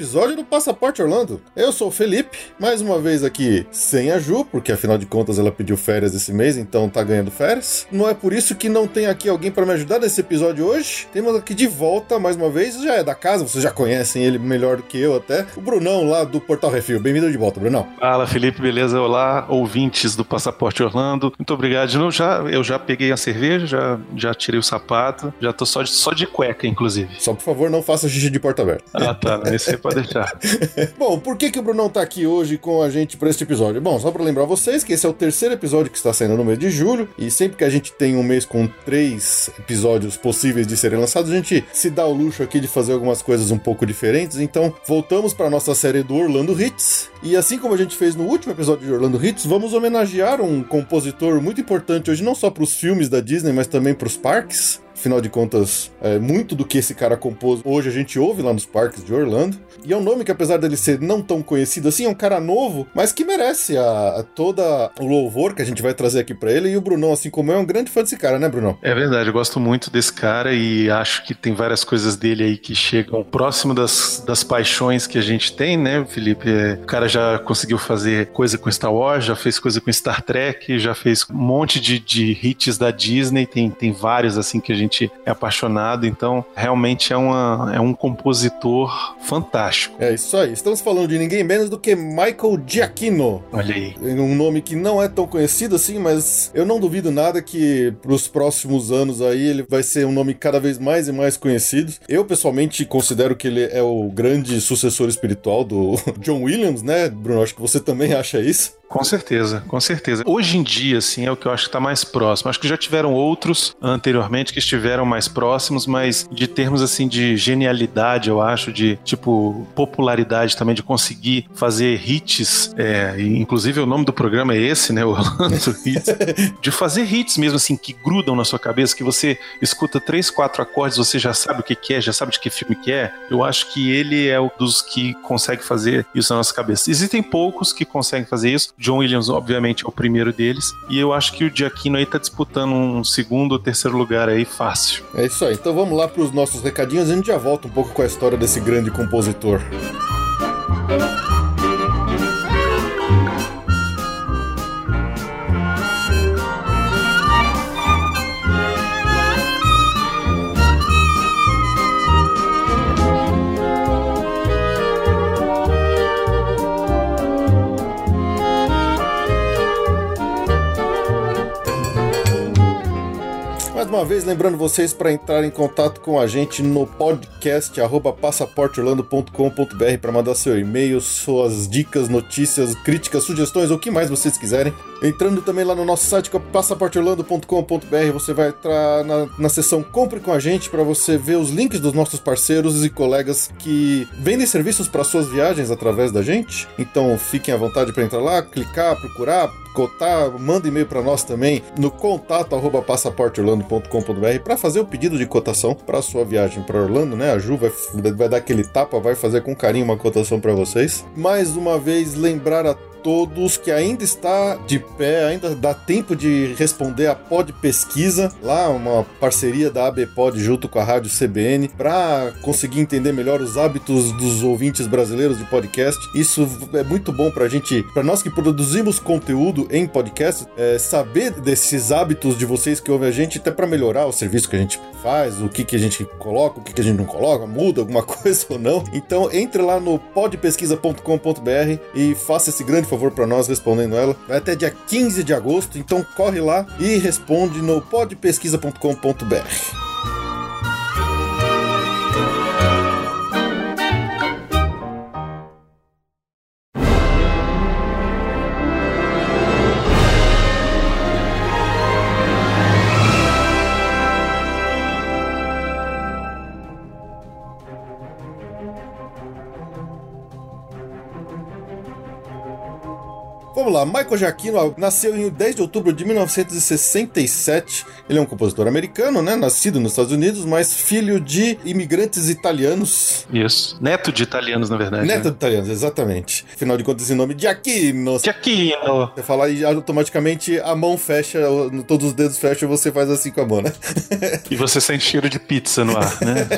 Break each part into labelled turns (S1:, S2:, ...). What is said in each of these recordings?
S1: Episódio do Passaporte Orlando. Eu sou o Felipe, mais uma vez aqui sem a Ju, porque afinal de contas ela pediu férias esse mês, então tá ganhando férias. Não é por isso que não tem aqui alguém para me ajudar nesse episódio hoje. Temos aqui de volta mais uma vez, já é da casa, vocês já conhecem ele melhor do que eu até. O Brunão lá do Portal Refil. Bem-vindo de volta, Brunão.
S2: Fala, Felipe, beleza? Olá, ouvintes do Passaporte Orlando. Muito obrigado novo. Já, eu já peguei a cerveja, já, já tirei o sapato, já tô só de, só de cueca, inclusive.
S1: Só por favor, não faça xixi de porta aberta.
S2: Ah, tá. Esse aí pode deixar.
S1: Bom, por que, que o Brunão tá aqui hoje com a gente para este episódio? Bom, só para lembrar vocês que esse é o terceiro episódio que está saindo no mês de julho, e sempre que a gente tem um mês com três episódios possíveis de serem lançados, a gente se dá o luxo aqui de fazer algumas coisas um pouco diferentes. Então, voltamos para nossa série do Orlando Hits, e assim como a gente fez no último episódio de Orlando Hits, vamos homenagear um compositor muito importante hoje, não só para os filmes da Disney, mas também para os parques. Afinal de contas, é, muito do que esse cara compôs hoje a gente ouve lá nos parques de Orlando. E é um nome que, apesar dele ser não tão conhecido assim, é um cara novo, mas que merece a, a toda o louvor que a gente vai trazer aqui para ele. E o Brunão, assim como eu, é um grande fã desse cara, né, Brunão?
S2: É verdade, eu gosto muito desse cara e acho que tem várias coisas dele aí que chegam próximo das, das paixões que a gente tem, né, Felipe? É, o cara já conseguiu fazer coisa com Star Wars, já fez coisa com Star Trek, já fez um monte de, de hits da Disney, tem, tem vários assim que a gente é apaixonado, então realmente é, uma, é um compositor fantástico.
S1: É isso aí, estamos falando de ninguém menos do que Michael Giacchino.
S2: Olha aí.
S1: Um nome que não é tão conhecido assim, mas eu não duvido nada que pros próximos anos aí ele vai ser um nome cada vez mais e mais conhecido. Eu pessoalmente considero que ele é o grande sucessor espiritual do John Williams, né, Bruno? Acho que você também acha isso.
S2: Com certeza, com certeza. Hoje em dia, assim, é o que eu acho que está mais próximo. Acho que já tiveram outros anteriormente que estiveram mais próximos, mas de termos, assim, de genialidade, eu acho, de, tipo, popularidade também, de conseguir fazer hits, é, inclusive o nome do programa é esse, né, Orlando Hits, de fazer hits mesmo, assim, que grudam na sua cabeça, que você escuta três, quatro acordes, você já sabe o que, que é, já sabe de que filme que é. Eu acho que ele é um dos que consegue fazer isso na nossa cabeça. Existem poucos que conseguem fazer isso, John Williams, obviamente, é o primeiro deles. E eu acho que o Giacchino aí tá disputando um segundo ou terceiro lugar aí fácil.
S1: É isso aí. Então vamos lá para os nossos recadinhos e a gente já volta um pouco com a história desse grande compositor. Música uma vez, lembrando vocês para entrar em contato com a gente no podcast passaporteorlando.com.br para mandar seu e-mail, suas dicas, notícias, críticas, sugestões, ou o que mais vocês quiserem. Entrando também lá no nosso site, passaporteorlando.com.br, você vai entrar na, na seção Compre com a gente para você ver os links dos nossos parceiros e colegas que vendem serviços para suas viagens através da gente. Então fiquem à vontade para entrar lá, clicar, procurar, cotar, manda e-mail para nós também no contato arroba passaporteorlando.com.br para fazer o pedido de cotação para sua viagem para Orlando, né? A Ju vai, vai dar aquele tapa, vai fazer com carinho uma cotação para vocês. Mais uma vez, lembrar a todos que ainda está de pé, ainda dá tempo de responder a Pod Pesquisa, lá uma parceria da ABPod junto com a Rádio CBN, para conseguir entender melhor os hábitos dos ouvintes brasileiros de podcast. Isso é muito bom pra gente, para nós que produzimos conteúdo em podcast, é, saber desses hábitos de vocês que ouvem a gente, até para melhorar o serviço que a gente faz, o que, que a gente coloca, o que, que a gente não coloca, muda alguma coisa ou não. Então entre lá no podpesquisa.com.br e faça esse grande favor para nós respondendo ela. Vai até dia 15 de agosto, então corre lá e responde no podpesquisa.com.br. Vamos lá, Michael Giacchino nasceu em 10 de outubro de 1967. Ele é um compositor americano, né? Nascido nos Estados Unidos, mas filho de imigrantes italianos.
S2: Isso. Neto de italianos, na verdade.
S1: Neto
S2: né?
S1: de italianos, exatamente. Afinal de contas, esse nome Giacchino.
S2: Giacchino.
S1: Você fala e automaticamente a mão fecha, todos os dedos fecham e você faz assim com a mão, né?
S2: e você sente cheiro de pizza no ar, né?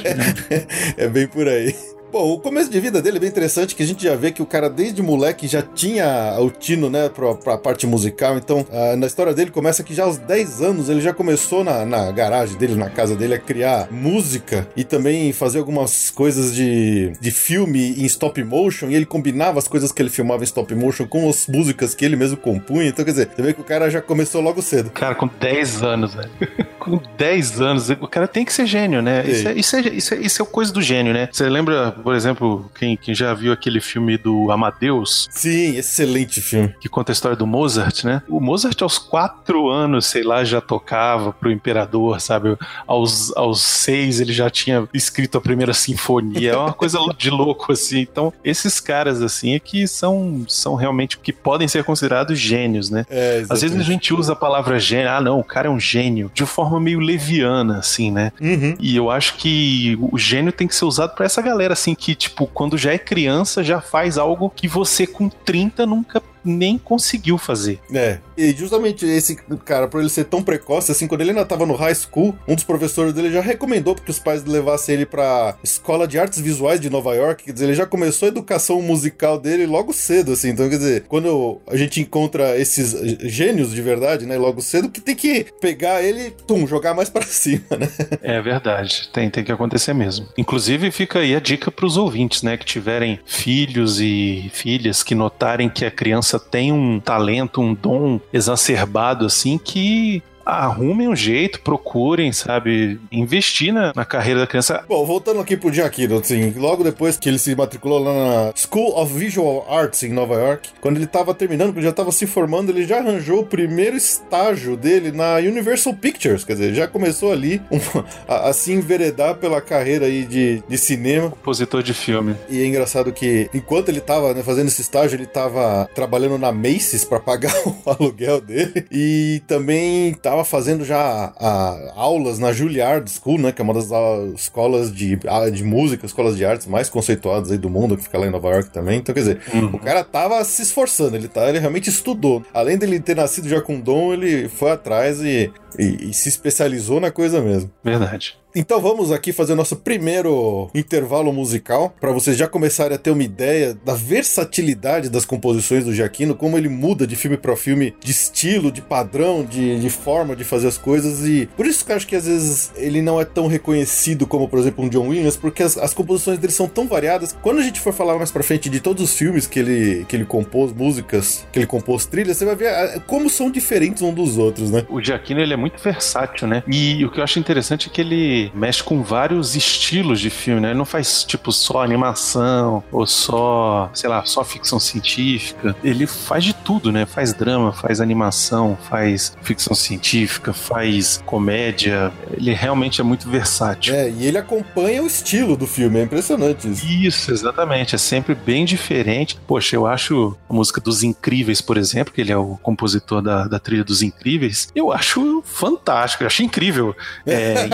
S1: é bem por aí. Bom, o começo de vida dele é bem interessante, que a gente já vê que o cara desde moleque já tinha o tino, né, pra, pra parte musical. Então, na história dele começa que já aos 10 anos ele já começou na, na garagem dele, na casa dele, a criar música e também fazer algumas coisas de, de filme em stop motion. E ele combinava as coisas que ele filmava em stop motion com as músicas que ele mesmo compunha. Então, quer dizer, você vê que o cara já começou logo cedo.
S2: Cara, com 10 anos, velho. com 10 anos, o cara tem que ser gênio, né? Isso é, isso, é, isso, é, isso é coisa do gênio, né? Você lembra por exemplo, quem, quem já viu aquele filme do Amadeus?
S1: Sim, excelente filme.
S2: Que conta a história do Mozart, né? O Mozart, aos quatro anos, sei lá, já tocava pro imperador, sabe? Aos, aos seis, ele já tinha escrito a primeira sinfonia. É uma coisa de louco, assim. Então, esses caras, assim, é que são, são realmente que podem ser considerados gênios, né? É, Às vezes a gente usa a palavra gênio, ah, não, o cara é um gênio, de forma meio leviana, assim, né?
S1: Uhum.
S2: E eu acho que o gênio tem que ser usado para essa galera, assim, que, tipo, quando já é criança, já faz algo que você com 30 nunca nem conseguiu fazer.
S1: É. E justamente esse cara, por ele ser tão precoce, assim, quando ele ainda tava no high school, um dos professores dele já recomendou que os pais levassem ele pra Escola de Artes Visuais de Nova York. Quer dizer, ele já começou a educação musical dele logo cedo, assim. Então, quer dizer, quando a gente encontra esses gênios de verdade, né, logo cedo, que tem que pegar ele, tum, jogar mais para cima, né?
S2: É verdade. Tem, tem que acontecer mesmo. Inclusive, fica aí a dica pros ouvintes, né, que tiverem filhos e filhas que notarem que a criança criança tem um talento, um dom exacerbado assim que arrumem um jeito, procurem, sabe, investir na, na carreira da criança.
S1: Bom, voltando aqui pro Giacchino, assim, logo depois que ele se matriculou lá na School of Visual Arts em Nova York, quando ele tava terminando, quando já tava se formando, ele já arranjou o primeiro estágio dele na Universal Pictures, quer dizer, já começou ali um, a, a, se enveredar pela carreira aí de, de cinema.
S2: Compositor de filme.
S1: E é engraçado que, enquanto ele tava né, fazendo esse estágio, ele tava trabalhando na Macy's para pagar o aluguel dele e também tava estava fazendo já a, aulas na Juilliard School, né? Que é uma das escolas de, de música, escolas de artes mais conceituadas aí do mundo, que fica lá em Nova York também. Então, quer dizer, uhum. o cara tava se esforçando, ele, tá, ele realmente estudou. Além dele ter nascido já com dom, ele foi atrás e, e, e se especializou na coisa mesmo.
S2: Verdade.
S1: Então vamos aqui fazer nosso primeiro intervalo musical, para vocês já começarem a ter uma ideia da versatilidade das composições do Giacchino, como ele muda de filme para filme, de estilo, de padrão, de, de, forma de fazer as coisas, e por isso que eu acho que às vezes ele não é tão reconhecido como, por exemplo, um John Williams, porque as, as composições dele são tão variadas. Quando a gente for falar mais pra frente de todos os filmes que ele, que ele compôs, músicas, que ele compôs trilhas, você vai ver como são diferentes um dos outros, né?
S2: O Giacchino, ele é muito versátil, né? E o que eu acho interessante é que ele mexe com vários estilos de filme, né? Ele não faz tipo só animação ou só, sei lá, só ficção científica. Ele faz de tudo, né? Faz drama, faz animação, faz ficção científica, faz comédia. Ele realmente é muito versátil.
S1: É, e ele acompanha o estilo do filme, é impressionante isso.
S2: Isso, exatamente. É sempre bem diferente. Poxa, eu acho a música dos Incríveis, por exemplo, que ele é o compositor da, da trilha dos Incríveis, eu acho fantástico, eu acho incrível. É,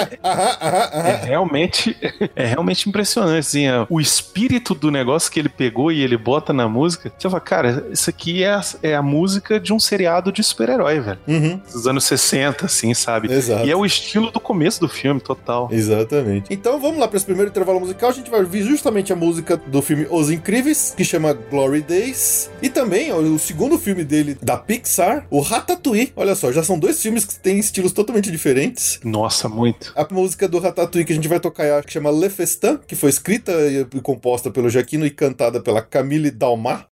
S2: é realmente é realmente impressionante, assim, é, o espírito do negócio que ele pegou e ele bota na música. Você fala, cara, isso aqui é a, é a música de um seriado de super-herói, velho. Uhum. Dos anos 60, assim, sabe? Exato. E é o estilo do começo do filme, total.
S1: Exatamente. Então vamos lá para esse primeiro intervalo musical. A gente vai ouvir justamente a música do filme Os Incríveis, que chama Glory Days. E também ó, o segundo filme dele da Pixar, o Ratatouille. Olha só, já são dois filmes que têm estilos totalmente diferentes.
S2: Nossa, muito.
S1: A música do Ratatouille que a gente vai tocar que chama Le Festin, que foi escrita e composta pelo Jaquino e cantada pela Camille Dalmar.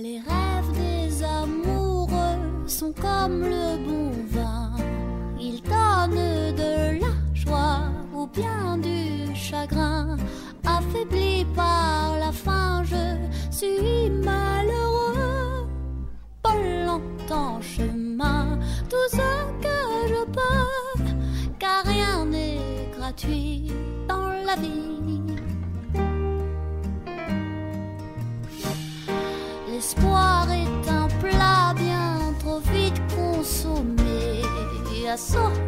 S3: Les rêves des amoureux sont comme le bon vin. Ils donnent de la joie ou bien du chagrin. Affaibli par la faim, je suis À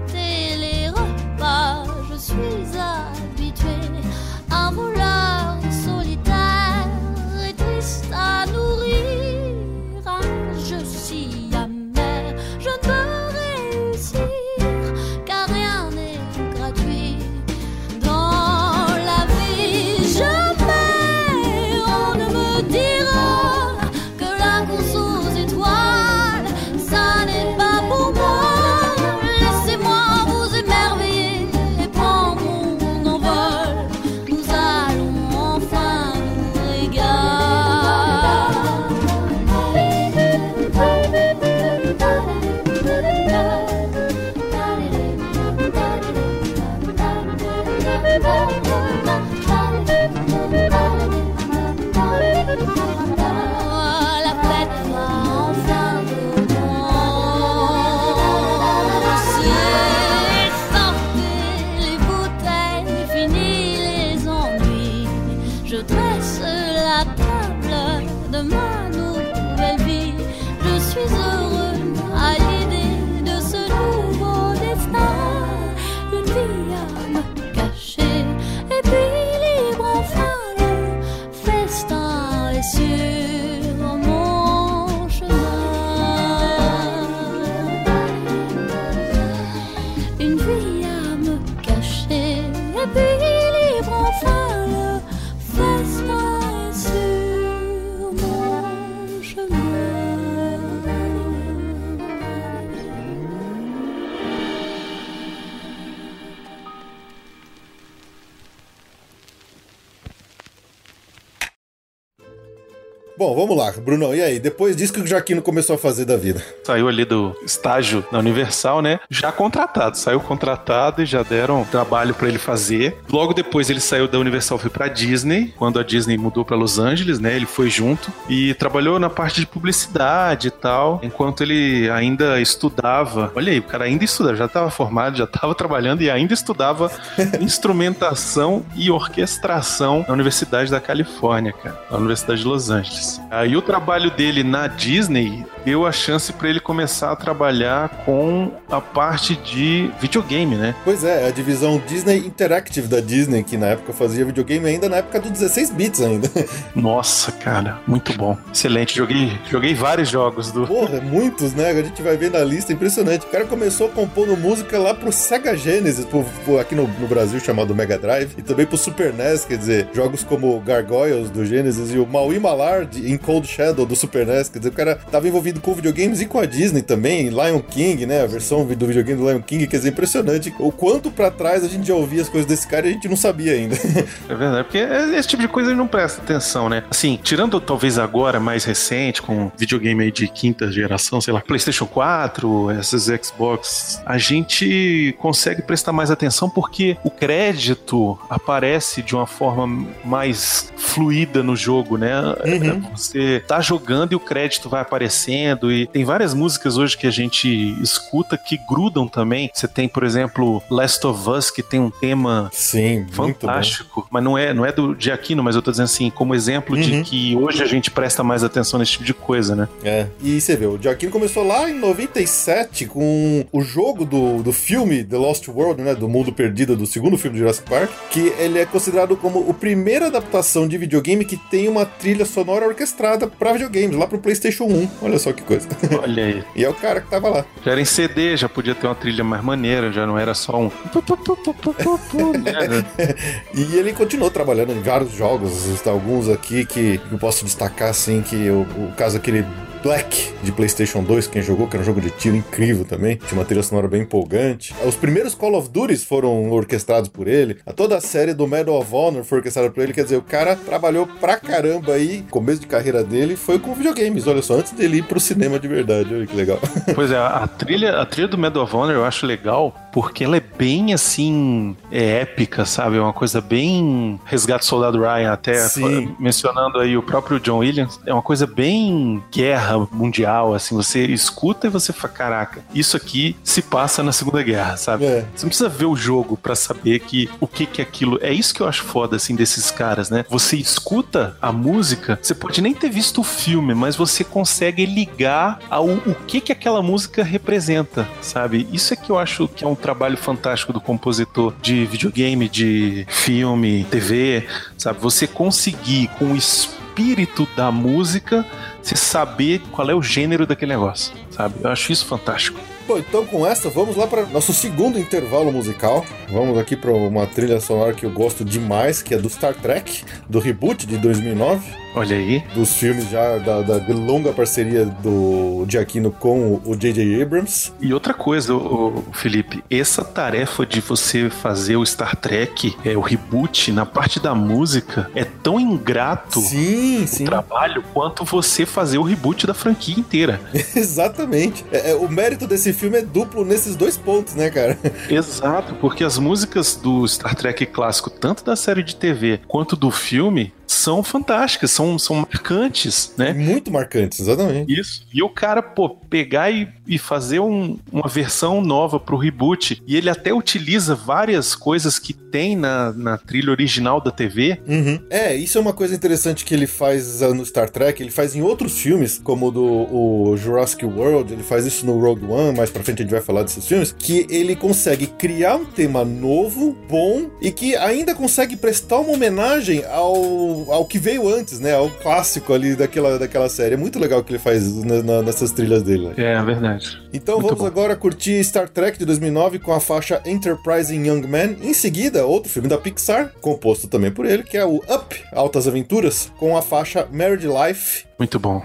S1: Bruno. E aí, depois disso que o Jaquino começou a fazer da vida?
S2: Saiu ali do estágio na Universal, né? Já contratado. Saiu contratado e já deram trabalho para ele fazer. Logo depois ele saiu da Universal foi pra Disney. Quando a Disney mudou para Los Angeles, né? Ele foi junto e trabalhou na parte de publicidade e tal, enquanto ele ainda estudava. Olha aí, o cara ainda estudava, já estava formado, já estava trabalhando e ainda estudava instrumentação e orquestração na Universidade da Califórnia, cara, na Universidade de Los Angeles. Aí o trabalho dele na Disney deu a chance para ele começar a trabalhar com a parte de videogame, né?
S1: Pois é, a divisão Disney Interactive da Disney, que na época fazia videogame ainda na época do 16 bits ainda.
S2: Nossa, cara, muito bom. Excelente. Joguei, joguei vários jogos do.
S1: Porra, muitos, né? A gente vai ver na lista, impressionante. O cara começou compondo música lá pro Sega Genesis, pro, pro, aqui no, no, Brasil chamado Mega Drive, e também pro Super NES, quer dizer, jogos como Gargoyles do Genesis e o Maui Malard em Cold Shadow do Super NES, quer dizer, o cara tava envolvido com videogames e com a Disney também, Lion King, né? A versão do videogame do Lion King, quer dizer, impressionante o quanto para trás a gente já ouvia as coisas desse cara e a gente não sabia ainda.
S2: É verdade, porque esse tipo de coisa ele não presta atenção, né? Assim, tirando talvez agora mais recente, com videogame aí de quinta geração, sei lá, PlayStation 4, essas Xbox, a gente consegue prestar mais atenção porque o crédito aparece de uma forma mais fluida no jogo, né? Uhum. Você tá jogando e o crédito vai aparecendo e tem várias músicas hoje que a gente escuta que grudam também. Você tem, por exemplo, Last of Us que tem um tema
S1: Sim,
S2: fantástico, mas não é não é do de Aquino, mas eu tô dizendo assim, como exemplo uhum. de que hoje a gente presta mais atenção nesse tipo de coisa, né?
S1: É. E você vê, o Giacchino começou lá em 97 com o jogo do, do filme The Lost World, né? Do Mundo Perdido, do segundo filme de Jurassic Park, que ele é considerado como o primeira adaptação de videogame que tem uma trilha sonora orquestrada para videogames, lá pro PlayStation 1. Olha só que coisa.
S2: Olha aí.
S1: e é o cara que tava lá.
S2: Já era em CD, já podia ter uma trilha mais maneira, já não era só um.
S1: e ele continuou trabalhando em vários jogos, alguns aqui que eu posso destacar assim que o, o caso aquele Black de PlayStation 2, quem jogou, que era um jogo de tiro incrível também, tinha uma trilha sonora bem empolgante. Os primeiros Call of Duty foram orquestrados por ele, a toda a série do Medal of Honor foi orquestrada por ele, quer dizer, o cara trabalhou pra caramba aí, começo de carreira dele foi com videogames, olha só, antes dele ir pro cinema de verdade, olha que legal.
S2: Pois é, a trilha, a trilha do Medal of Honor eu acho legal porque ela é bem assim, é épica, sabe? É uma coisa bem Resgate Soldado Ryan, até Sim. mencionando aí o próprio John Williams, é uma coisa bem guerra guerra mundial, assim, você escuta e você fala, caraca, isso aqui se passa na Segunda Guerra, sabe? É. Você não precisa ver o jogo para saber que o que que é aquilo. É isso que eu acho foda, assim, desses caras, né? Você escuta a música, você pode nem ter visto o filme, mas você consegue ligar ao o que que aquela música representa, sabe? Isso é que eu acho que é um trabalho fantástico do compositor de videogame, de filme, TV, sabe? Você conseguir com o espírito da música você saber qual é o gênero daquele negócio, sabe? Eu acho isso fantástico.
S1: Bom, então com essa, vamos lá para nosso segundo intervalo musical. Vamos aqui para uma trilha sonora que eu gosto demais, que é do Star Trek, do reboot de 2009.
S2: Olha aí.
S1: Dos filmes já da, da longa parceria do Giacchino com o J.J. Abrams.
S2: E outra coisa, o, Felipe, essa tarefa de você fazer o Star Trek, é, o reboot, na parte da música, é tão ingrato
S1: sim,
S2: o
S1: sim.
S2: trabalho quanto você fazer o reboot da franquia inteira.
S1: Exatamente. É, é, o mérito desse filme é duplo nesses dois pontos, né, cara?
S2: Exato, porque as músicas do Star Trek clássico, tanto da série de TV quanto do filme, são fantásticas, são, são marcantes, né?
S1: Muito marcantes, exatamente.
S2: Isso. E o cara, pô, pegar e, e fazer um, uma versão nova pro reboot, e ele até utiliza várias coisas que tem na, na trilha original da TV.
S1: Uhum. É, isso é uma coisa interessante que ele faz no Star Trek, ele faz em outros filmes, como o do o Jurassic World, ele faz isso no Rogue One, mais pra frente a gente vai falar desses filmes, que ele consegue criar um tema novo, bom, e que ainda consegue prestar uma homenagem ao ao, que veio antes, né? Ao clássico ali daquela, daquela série. É muito legal o que ele faz na, na, nessas trilhas dele. Né?
S2: É, é verdade.
S1: Então muito vamos bom. agora curtir Star Trek de 2009 com a faixa Enterprising Young Man. Em seguida, outro filme da Pixar, composto também por ele, que é o Up, Altas Aventuras, com a faixa Married Life.
S2: Muito bom.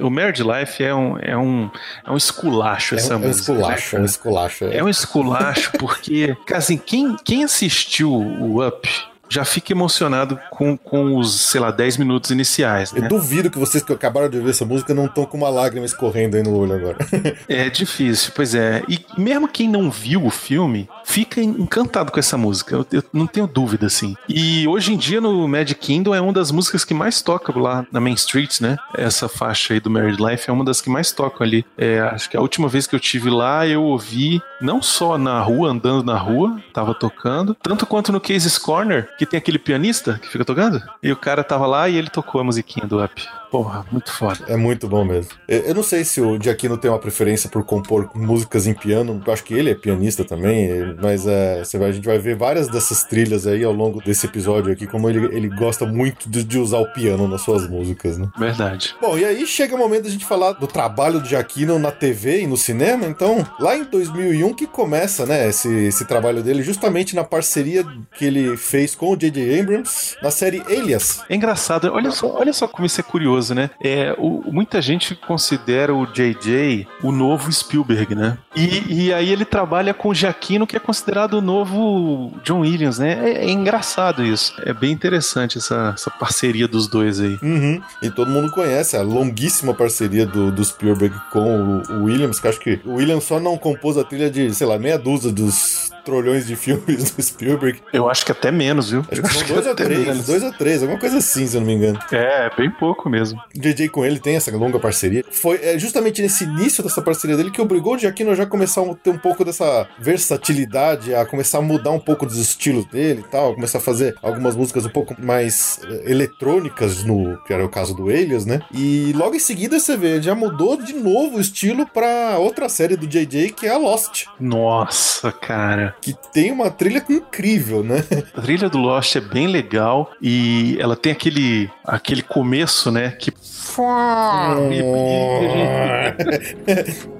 S2: O Married Life é um, é um, é um esculacho
S1: É
S2: essa
S1: um, é um
S2: música. né,
S1: esculacho, é
S2: cara?
S1: um esculacho.
S2: É um esculacho porque, cara, assim, quem, quem assistiu o Up já fica emocionado com, com os, sei lá, 10 minutos iniciais,
S1: Eu
S2: né?
S1: duvido que vocês que acabaram de ouvir essa música não estão com uma lágrima escorrendo aí no olho agora.
S2: É difícil, pois é. E mesmo quem não viu o filme, fica encantado com essa música. Eu, eu não tenho dúvida, assim. E hoje em dia no Magic Kingdom é uma das músicas que mais toca lá na Main Street, né? Essa faixa aí do Married Life é uma das que mais tocam ali. É, acho que a última vez que eu tive lá, eu ouvi não só na rua, andando na rua, tava tocando, tanto quanto no Cases Corner, que tem aquele pianista que fica tocando. E o cara tava lá e ele tocou a musiquinha do Up. Porra, muito foda.
S1: É muito bom mesmo. Eu não sei se o Giacchino tem uma preferência por compor músicas em piano. Eu acho que ele é pianista também, mas é, vai- a gente vai ver várias dessas trilhas aí ao longo desse episódio aqui, como ele, ele gosta muito de, de usar o piano nas suas músicas, né?
S2: Verdade.
S1: Bom, e aí chega o momento da gente falar do trabalho do Giacchino na TV e no cinema. Então, lá em 2001 que começa, né, esse, esse trabalho dele, justamente na parceria que ele fez com o J.J. Abrams na série Alias.
S2: É engraçado, olha só, olha só como isso é curioso, né? É, o- muita gente considera o JJ o novo Spielberg, né? E, e aí ele trabalha com o Giacchino, que é considerado o novo John Williams, né? É, é engraçado isso. É bem interessante essa, essa parceria dos dois aí.
S1: Uhum. E todo mundo conhece a longuíssima parceria do, do Spielberg com o, o Williams, que acho que o Williams só não compôs a trilha de, sei lá, meia dúzia dos trolhões de filmes do Spielberg.
S2: Eu acho que até menos, viu?
S1: Acho que são dois a
S2: até
S1: três,
S2: menos.
S1: dois a três, alguma coisa assim, se eu não me engano.
S2: É, bem pouco mesmo.
S1: O JJ com ele tem essa longa parceria. Foi é, justamente nesse início dessa parceria dele que obrigou o Giacchino a já começar a ter um pouco dessa versatilidade, a começar a mudar um pouco dos estilos dele e tal, começar a fazer algumas músicas um pouco mais eh, eletrônicas, no que era o caso do Alias, né? E logo em seguida você vê, já mudou de novo o estilo pra outra série do JJ, que é a Lost,
S2: Nossa, cara.
S1: que tem uma trilha incrível, né?
S2: A trilha do Lost é bem legal e ela tem aquele, aquele começo, né? Que.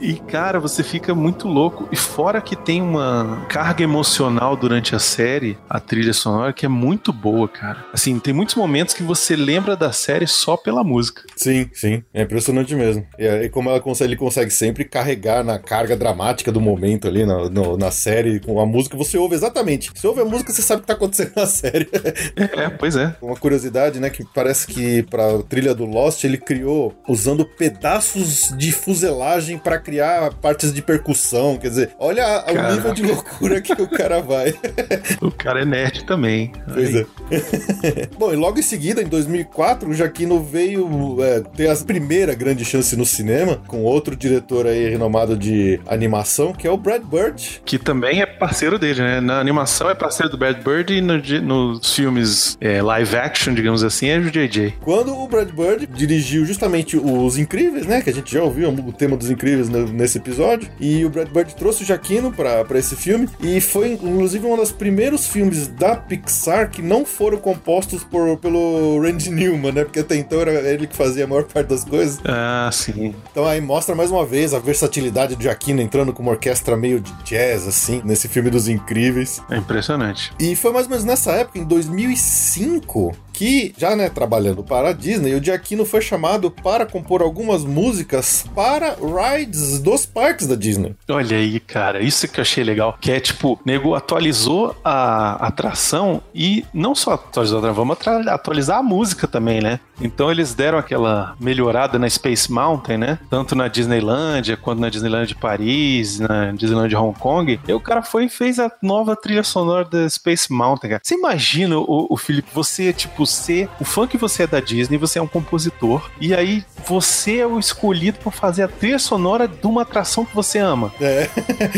S2: E, cara, você fica muito louco. E fora que tem uma carga emocional durante a série, a trilha sonora, que é muito boa, cara. Assim, tem muitos momentos que você lembra da série só pela música.
S1: Sim, sim. É impressionante mesmo. E, e como ela consegue, ele consegue sempre carregar na carga dramática do momento ali na, no- na série, com a música, você ouve exatamente. Você ouve a música, você sabe o que tá acontecendo na série.
S2: É, pois é.
S1: Uma curiosidade, né? Que parece que pra trilha do Lost ele criou usando pedaços de fuselagem pra criar partes de percussão. Quer dizer, olha a- o
S2: Caraca.
S1: nível de loucura que o cara vai.
S2: O cara é nerd também.
S1: Pois é. Bom, e logo em seguida, em 2004, o Jaquino veio é, ter a primeira grande chance no cinema com outro diretor aí renomado de animação, que é o Brad Bird.
S2: Que também é parceiro dele, né? Na animação é parceiro do Brad Bird e no nos filmes é, live action, digamos assim, é o JJ.
S1: Quando o Brad Bird dirigiu justamente Os Incríveis, né? Que a gente já ouviu o tema dos Incríveis no- nesse episódio. E o Brad Bird trouxe o Jaquino pra, pra esse filme. E foi, inclusive, um dos primeiros filmes da Pixar que não foram compostos por, pelo Randy Newman, né? Porque até então era ele que fazia a maior parte das coisas.
S2: Ah, sim.
S1: Então aí mostra mais uma vez a versatilidade do Jaquino entrando com uma orquestra meio de jazz, assim, nesse filme dos Incríveis.
S2: É impressionante.
S1: E foi mais ou menos nessa época, em 2005, que, já né, trabalhando para a Disney, o Giacchino foi chamado para compor algumas músicas para rides dos parques da Disney.
S2: Olha aí, cara, isso que eu achei legal. Que é tipo, nego atualizou a atração e não só atualizou a atração, vamos atualizar a música também, né? Então eles deram aquela melhorada na Space Mountain, né? Tanto na Disneylândia quanto na Disneyland de Paris, na Disneyland de Hong Kong. E o cara foi e fez a nova trilha sonora da Space Mountain, cara. Você imagina, o, o Felipe, você, tipo, ser o fã que você é da Disney, você é um compositor, e aí você é o escolhido pra fazer a trilha sonora de uma atração que você ama.
S1: É,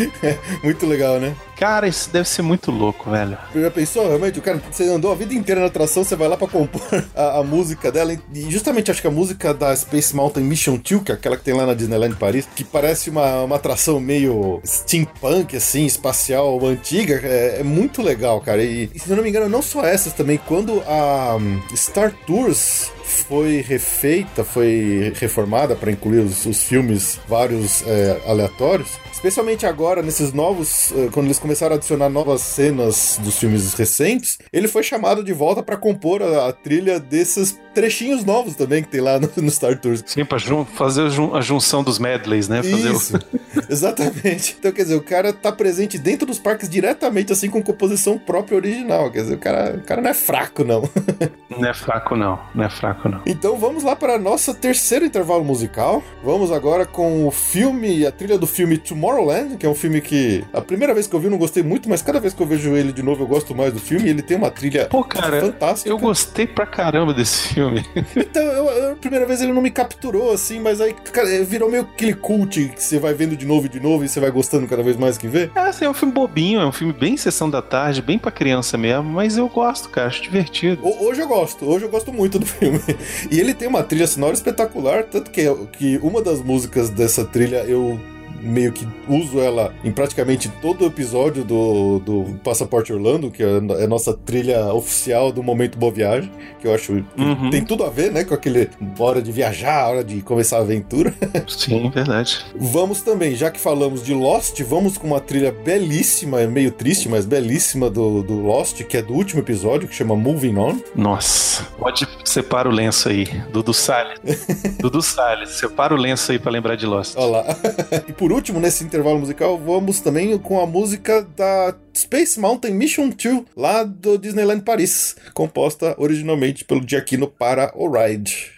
S1: muito legal, né?
S2: Cara, isso deve ser muito louco, velho.
S1: Já pensou, realmente, o cara, você andou a vida inteira na atração, você vai lá pra compor a, a música dela, e justamente acho que a música da Space Mountain Mission 2, que é aquela que tem lá na Disneyland Paris, que parece uma, uma atração meio steampunk, assim, espacial, antiga, é, é muito legal, cara. E, e, se eu não me engano, não só essas também, quando a hum, Star Tours foi refeita, foi reformada para incluir os, os filmes vários é, aleatórios. Especialmente agora, nesses novos. eh, Quando eles começaram a adicionar novas cenas dos filmes recentes, ele foi chamado de volta pra compor a, a trilha desses trechinhos novos também que tem lá no, no Star Tours.
S2: Sim, pra jun- fazer a jun- a junção dos medleys, né? Fazer o-
S1: Isso, exatamente. Então, quer dizer, o cara tá presente dentro dos parques diretamente, assim, com composição própria original. Quer dizer, o cara, o cara não é fraco, não.
S2: Não é fraco, não. Não é fraco, não.
S1: Então vamos lá para nossa terceiro intervalo musical. Vamos agora com o filme, a trilha do filme Tomorrowland, que é um filme que a primeira vez que eu vi eu não gostei muito, mas cada vez que eu vejo ele de novo eu gosto mais do filme. Ele tem uma trilha
S2: Pô, cara,
S1: fantástica.
S2: eu gostei pra caramba desse filme.
S1: Então, eu, a primeira vez ele não me capturou assim, mas aí cara, virou meio aquele cult que você vai vendo de novo e de novo e você vai gostando cada vez mais que vê.
S2: É, assim, é um filme bobinho, é um filme bem sessão da tarde, bem pra criança mesmo, mas eu gosto, cara, acho divertido.
S1: Ho- Hoje eu gosto, hoje eu gosto muito do filme. E ele tem uma trilha sonora espetacular, tanto que, que uma das músicas dessa trilha eu meio que uso ela em praticamente todo o episódio do, do Passaporte Orlando, que é a nossa trilha oficial do Momento Boa Viagem, que eu acho que
S2: Uhum.
S1: tem tudo a ver, né, com aquele hora de viajar, hora de começar a aventura.
S2: Sim, verdade.
S1: Vamos também, já que falamos de Lost, vamos com uma trilha belíssima, é meio triste, mas belíssima do, do Lost, que é do último episódio, que chama Moving On.
S2: Nossa, pode separar o lenço aí, Dudu Salles. Dudu Salles, separa o lenço aí pra lembrar de Lost.
S1: Olha lá. e por último, nesse intervalo musical, vamos também com a música da Space Mountain Mission 2, lá do Disneyland Paris, composta originalmente pelo Giacchino para o Ride.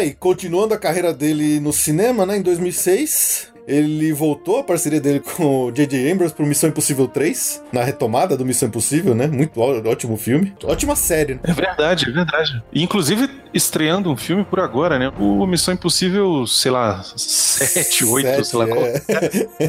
S1: Aí, continuando a carreira dele no cinema, né, em 2006, ele voltou a parceria dele com o J.J. Abrams pro Missão Impossível 3, na retomada do Missão Impossível, né? Muito ó- ótimo filme. Ótima série, né?
S2: É verdade, é verdade. E, inclusive, estreando um filme por agora, né? O Missão Impossível, sei lá, 7, 8,
S1: Sete,
S2: sei lá qual.
S1: é.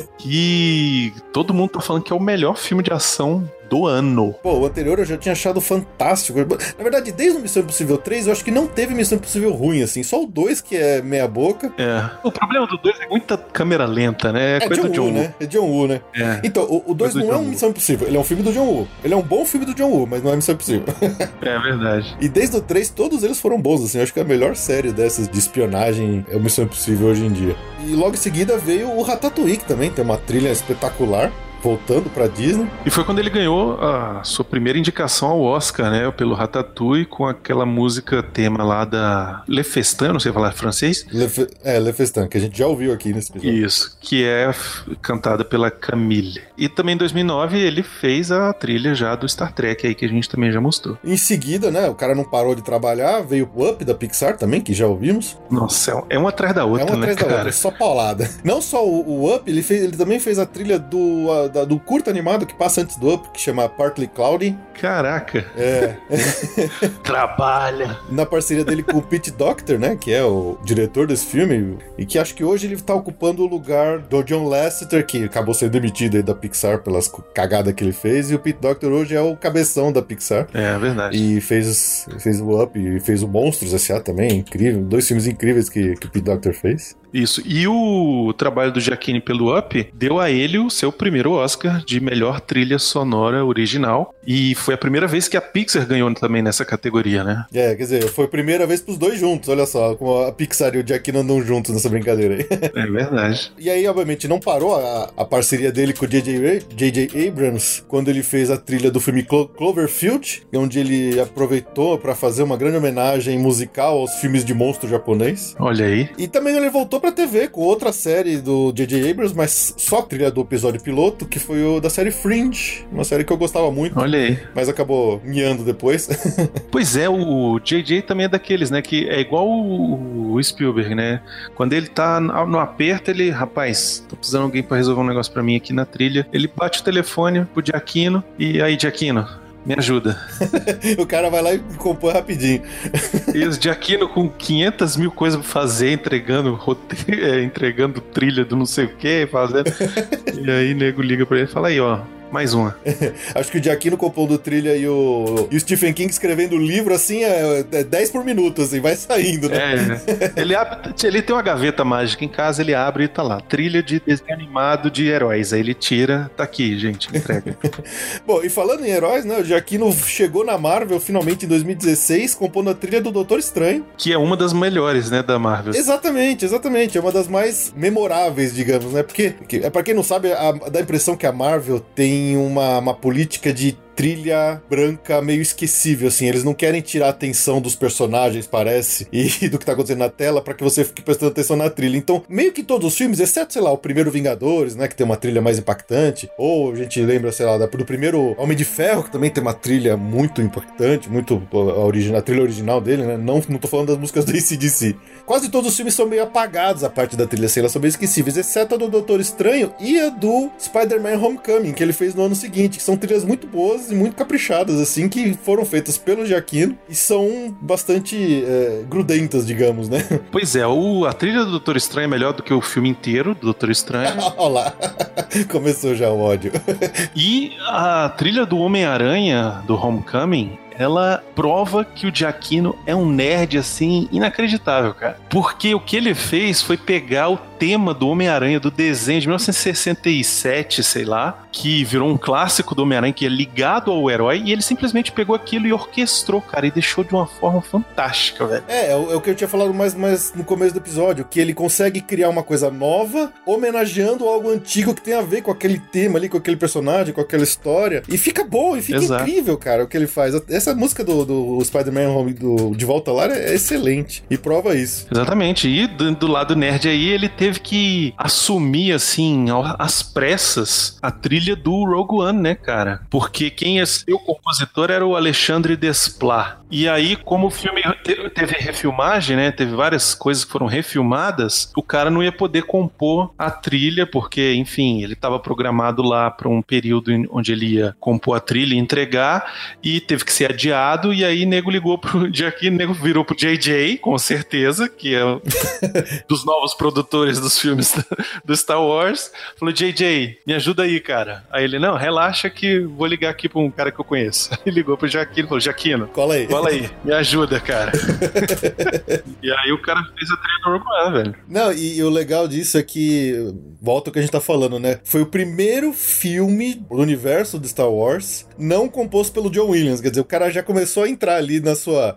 S2: Que todo mundo tá falando que é o melhor filme de ação do ano.
S1: Pô, o anterior eu já tinha achado fantástico. Na verdade, desde o Missão Impossível 3, eu acho que não teve Missão Impossível ruim, assim. Só o 2 que é meia boca.
S2: É. O problema do 2 é muita câmera lenta, né?
S1: É
S2: coisa
S1: John,
S2: do John
S1: Woo, né? É John Woo, né?
S2: É,
S1: Então, o 2
S2: Coisa do
S1: não é um. Missão Impossível, ele é um filme do John Woo. Ele é um bom filme do John Woo, mas não é Missão Impossível.
S2: é verdade.
S1: E desde o 3, todos eles foram bons, assim. Eu acho que a melhor série dessas de espionagem é o Missão Impossível hoje em dia. E logo em seguida veio o Ratatouille, que também tem uma trilha espetacular, voltando pra Disney.
S2: E foi quando ele ganhou a sua primeira indicação ao Oscar, né? Pelo Ratatouille, com aquela música tema lá da Le Festin, não sei falar francês.
S1: Le, Fe- é, Le Festin, que a gente já ouviu aqui nesse episódio.
S2: Isso, que é cantada pela Camille. E também em 2009 ele fez a trilha já do Star Trek aí, que a gente também já mostrou.
S1: Em seguida, né, o cara não parou de trabalhar, veio o Up da Pixar também, que já ouvimos.
S2: Nossa, é um- é uma atrás da outra,
S1: é uma
S2: né,
S1: atrás da
S2: cara?
S1: outra, só paulada. Não só o, o Up, ele, fez, ele também fez a trilha do, a- da- do curto animado que passa antes do Up, que chama Partly Cloudy.
S2: Caraca,
S1: É,
S2: trabalha.
S1: na parceria dele com o Pete Doctor, né, que é o diretor desse filme, e que acho que hoje ele tá ocupando o lugar do John Lasseter, que acabou sendo demitido aí da Pixar pelas cagadas que ele fez, e o Pete Doctor hoje é o cabeção da Pixar.
S2: É verdade.
S1: E fez, fez o Up e fez o Monstros S.A. também, incrível. Dois filmes incríveis que, que o Pete Doctor fez.
S2: Isso. E o trabalho do Giacchini pelo Up deu a ele o seu primeiro Oscar de melhor trilha sonora original. E foi a primeira vez que a Pixar ganhou também nessa categoria, né?
S1: É, quer dizer, foi a primeira vez pros dois juntos, olha só, como a Pixar e o Jack andam juntos nessa brincadeira aí.
S2: É verdade.
S1: E aí, obviamente, não parou a, a parceria dele com o J.J. J.J. Abrams quando ele fez a trilha do filme Clo- Cloverfield, onde ele aproveitou para fazer uma grande homenagem musical aos filmes de monstro japonês.
S2: Olha aí.
S1: E também ele voltou pra TV com outra série do J.J. Abrams, mas só a trilha do episódio piloto, que foi o da série Fringe, uma série que eu gostava muito,
S2: Olha aí.
S1: mas acabou miando depois.
S2: Pois é, o JJ também é daqueles, né? Que é igual o Spielberg, né? Quando ele tá no aperto, ele, rapaz, tô precisando de alguém pra resolver um negócio pra mim aqui na trilha. Ele bate o telefone pro Giacchino e aí, Giacchino, me ajuda.
S1: o cara vai lá e compõe rapidinho.
S2: E o Giacchino com 500 mil coisas pra fazer, entregando roteiro, é, entregando trilha do não sei o que, fazendo. e aí, nego liga pra ele e fala aí, ó. Mais uma.
S1: Acho que o Giacchino compondo trilha e o, e o Stephen King escrevendo o livro, assim, é, é 10 por minuto, assim, vai saindo, né?
S2: É, ele, abre, ele tem uma gaveta mágica em casa, ele abre e tá lá, trilha de desenho animado de heróis. Aí ele tira, tá aqui, gente, entrega.
S1: Bom, e falando em heróis, né, o Giacchino chegou na Marvel finalmente em 2016, compondo a trilha do Doutor Estranho.
S2: Que é uma das melhores, né, da Marvel.
S1: Exatamente, exatamente. É uma das mais memoráveis, digamos, né? Porque, é para quem não sabe, a, dá a impressão que a Marvel tem uma, uma política de trilha branca meio esquecível, assim. Eles não querem tirar a atenção dos personagens, parece, e do que tá acontecendo na tela para que você fique prestando atenção na trilha. Então, meio que todos os filmes, exceto, sei lá, o primeiro Vingadores, né, que tem uma trilha mais impactante, ou a gente lembra, sei lá, do primeiro Homem de Ferro, que também tem uma trilha muito impactante, muito a, origina, a trilha original dele, né? Não, não tô falando das músicas do ACDC. Quase todos os filmes são meio apagados a parte da trilha, assim, elas são meio esquecíveis, exceto a do Doutor Estranho e a do Spider-Man Homecoming, que ele fez no ano seguinte, que são trilhas muito boas e muito caprichadas, assim, que foram feitas pelo Giacchino e são bastante é, grudentas, digamos, né?
S2: Pois é, o, a trilha do Doutor Estranho é melhor do que o filme inteiro do Doutor Estranho.
S1: Olha lá, começou já o ódio.
S2: e a trilha do Homem-Aranha, do Homecoming, ela prova que o Giacchino é um nerd assim inacreditável, cara. Porque o que ele fez foi pegar o tema do Homem-Aranha do desenho de 1967, sei lá, que virou um clássico do Homem-Aranha que é ligado ao herói e ele simplesmente pegou aquilo e orquestrou, cara, e deixou de uma forma fantástica, velho.
S1: É, é o, é o que eu tinha falado mais, mais no começo do episódio, que ele consegue criar uma coisa nova, homenageando algo antigo que tem a ver com aquele tema ali, com aquele personagem, com aquela história, e fica bom, e fica Exato. incrível, cara, o que ele faz. Essa música do, do Spider-Man De Volta Lá é excelente e prova isso.
S2: Exatamente. E do, do, lado nerd aí, ele teve que assumir, assim, às pressas, a trilha do Rogue One, né, cara? Porque quem ia ser o compositor era o Alexandre Desplat. E aí, como o filme teve refilmagem, né? Teve várias coisas que foram refilmadas, o cara não ia poder compor a trilha, porque, enfim, ele estava programado lá para um período onde ele ia compor a trilha e entregar, e teve que ser adiado, e aí nego ligou pro Jackie, nego virou pro JJ, com certeza, que é dos novos produtores dos filmes do Star Wars. Falou, JJ, me ajuda aí, cara. Aí ele, não, relaxa que vou ligar aqui pra um cara que eu conheço. Aí ligou pro Jaquino, falou, Jaquino,
S1: cola aí.
S2: Cola aí, me ajuda, cara. e aí o cara fez a trilha do Rogue One, velho.
S1: Não, e, e, o legal disso é que, volta ao que a gente tá falando, né? Foi o primeiro filme do universo de Star Wars não composto pelo John Williams. Quer dizer, o cara já começou a entrar ali na sua.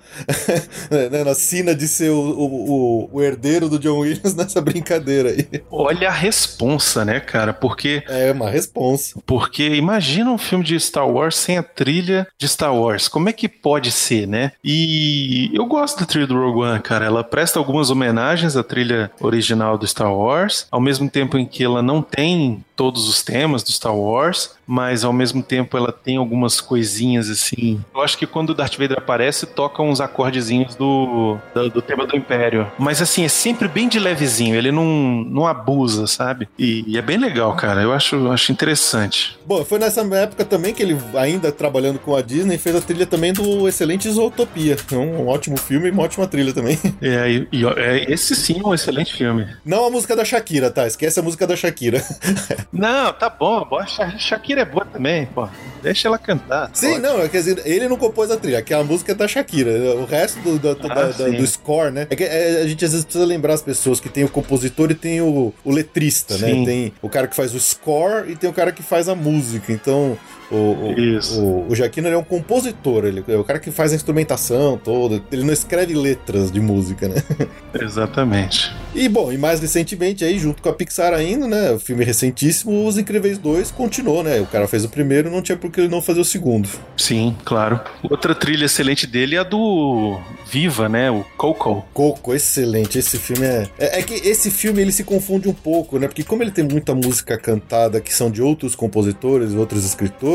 S1: né, na sina de ser o, o, o, herdeiro do John Williams nessa brincadeira aí.
S2: Olha a responsa, né, cara? Porque.
S1: É, uma responsa.
S2: Porque imagina um filme de Star Wars sem a trilha de Star Wars. Como é que pode ser, né? E eu gosto da trilha do Rogue One, cara. Ela presta algumas homenagens à trilha original do Star Wars, ao mesmo tempo em que ela não tem todos os temas do Star Wars, mas ao mesmo tempo ela tem algumas coisinhas assim. Eu acho que quando o Darth Vader aparece, toca uns acordezinhos do, do, do, tema do Império. Mas assim, é sempre bem de levezinho, ele não, não abusa, sabe? E, e é bem legal, cara. Eu acho, acho interessante.
S1: Bom, foi nessa época também que ele, ainda trabalhando com a Disney, fez a trilha também do excelente Isotopia. É um ótimo filme e uma ótima trilha também.
S2: É, e, e é, esse sim é um excelente filme.
S1: Não a música da Shakira, tá? Esquece a música da Shakira.
S2: Não, tá bom. A Shakira é boa também, pô. Deixa ela cantar.
S1: Sim, pode. não, quer dizer, ele não compôs a trilha, aquela música é da Shakira. O resto do, do, ah, da, do score, né? É que é, a gente às vezes precisa lembrar as pessoas que tem o compositor e tem o, o letrista, né? sim. né? Tem o cara que faz o score e tem o cara que faz a música. Então, o, o, o, o Jaquino é um compositor, ele é o cara que faz a instrumentação toda. Ele não escreve letras de música, né?
S2: Exatamente.
S1: E bom, e mais recentemente aí, junto com a Pixar ainda, né? O filme recentíssimo, Os Incríveis 2 continuou, né? O cara fez o primeiro, não tinha por que ele não fazer o segundo.
S2: Sim, claro. Outra trilha excelente dele é a do Viva, né? O Coco.
S1: Coco, excelente. Esse filme é... é. É que esse filme ele se confunde um pouco, né? Porque como ele tem muita música cantada que são de outros compositores, outros escritores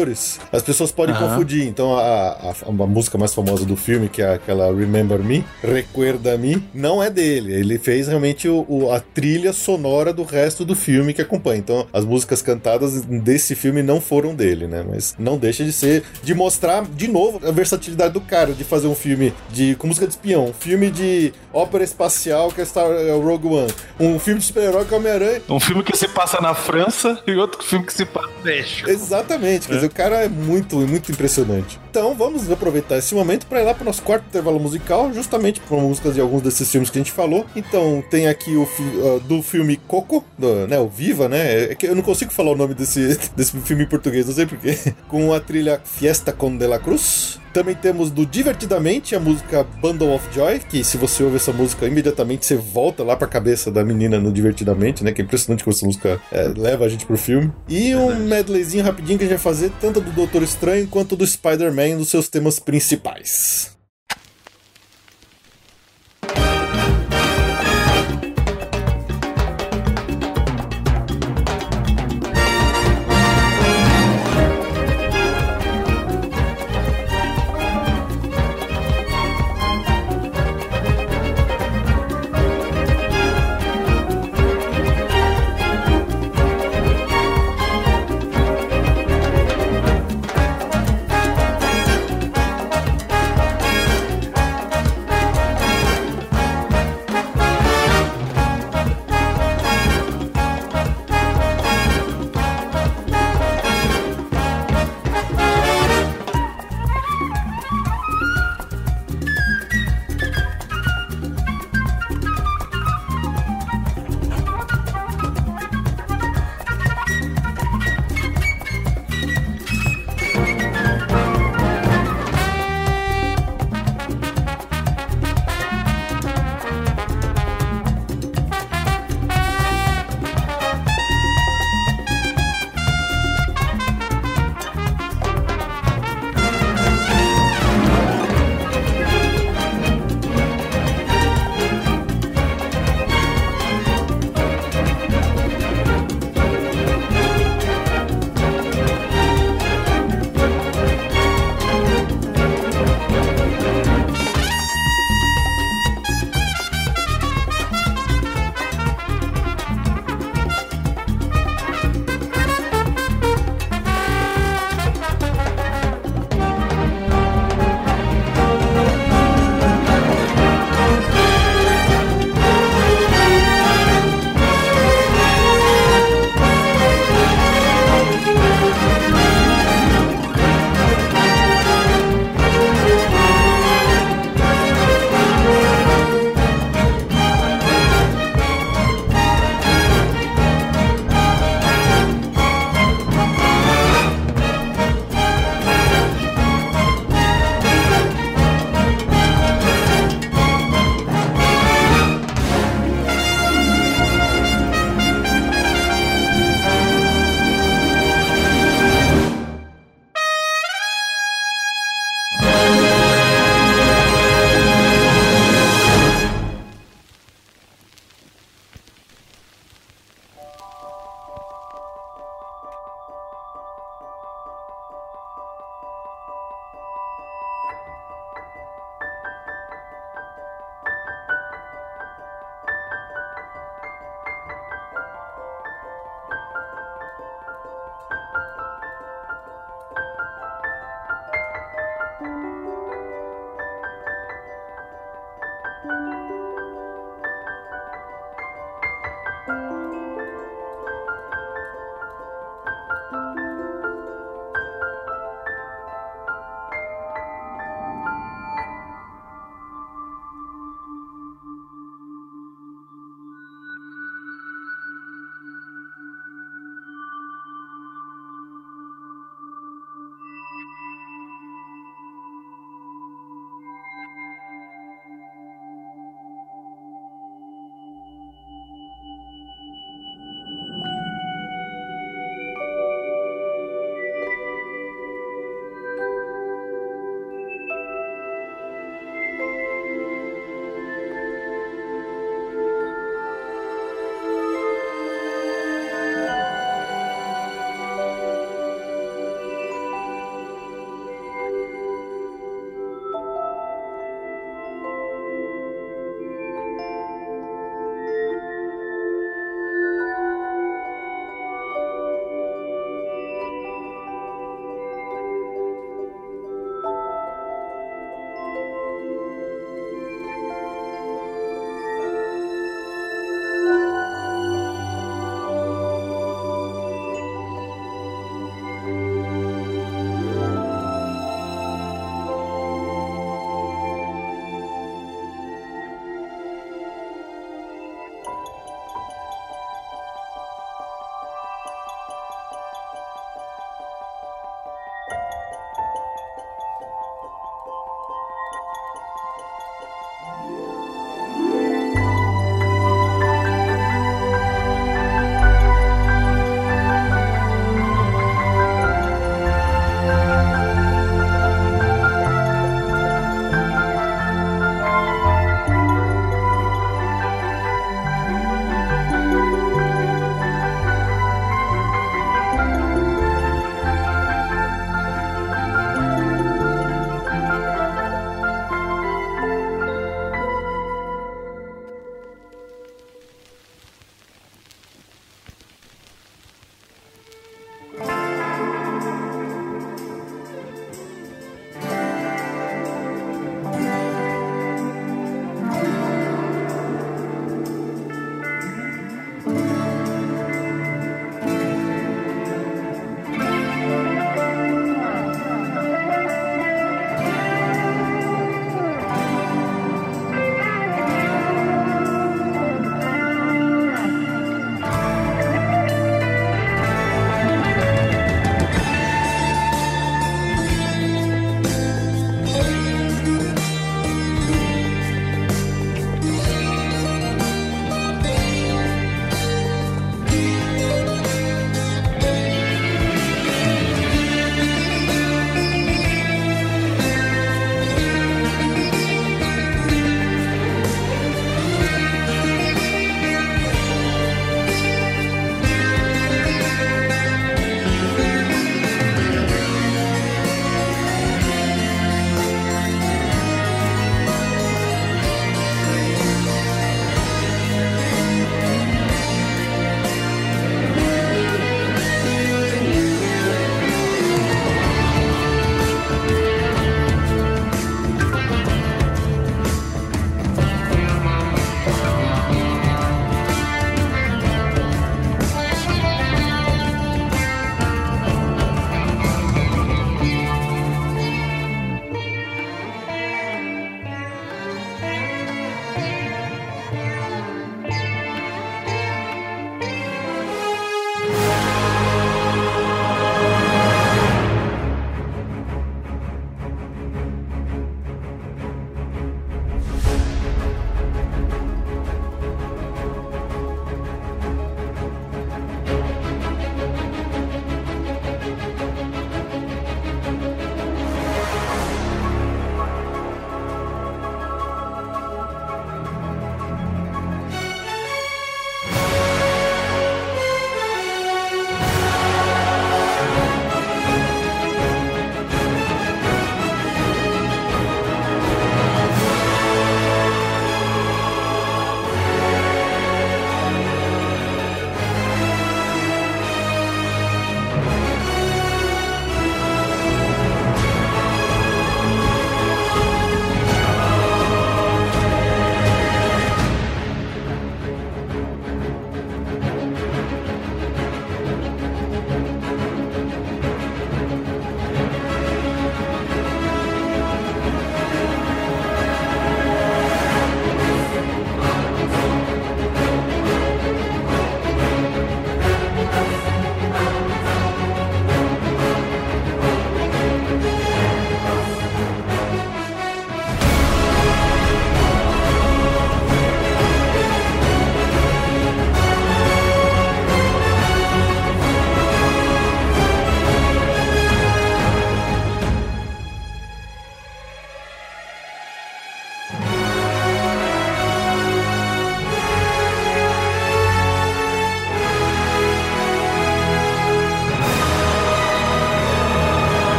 S1: as pessoas podem uhum. confundir. Então, a, a, a, música mais famosa do filme, que é aquela Remember Me, Recuerda-me, não é dele. Ele fez realmente o, o, a trilha sonora do resto do filme que acompanha. Então, as músicas cantadas desse filme não foram dele, né? Mas não deixa de ser, de mostrar de novo a versatilidade do cara, de fazer um filme de, com música de espião, um filme de ópera espacial que é Star é Rogue One, um filme de super-herói que é Homem-Aranha.
S2: Um filme que se passa na França e outro filme que se passa no México.
S1: Exatamente, quer dizer, o cara é muito, muito impressionante. Então vamos aproveitar esse momento para ir lá para o nosso quarto intervalo musical, justamente com músicas de alguns desses filmes que a gente falou. Então tem aqui o uh, do filme Coco, do, né, o Viva, né? É que eu não consigo falar o nome desse, desse filme em português, não sei porquê. Com a trilha Fiesta con de la Cruz. Também temos do Divertidamente a música Bundle of Joy, que se você ouve essa música, imediatamente você volta lá pra cabeça da menina no Divertidamente, né? Que é impressionante como essa música é, leva a gente pro filme. E um medleyzinho rapidinho que a gente vai fazer, tanto do Doutor Estranho quanto do Spider-Man, dos seus temas principais.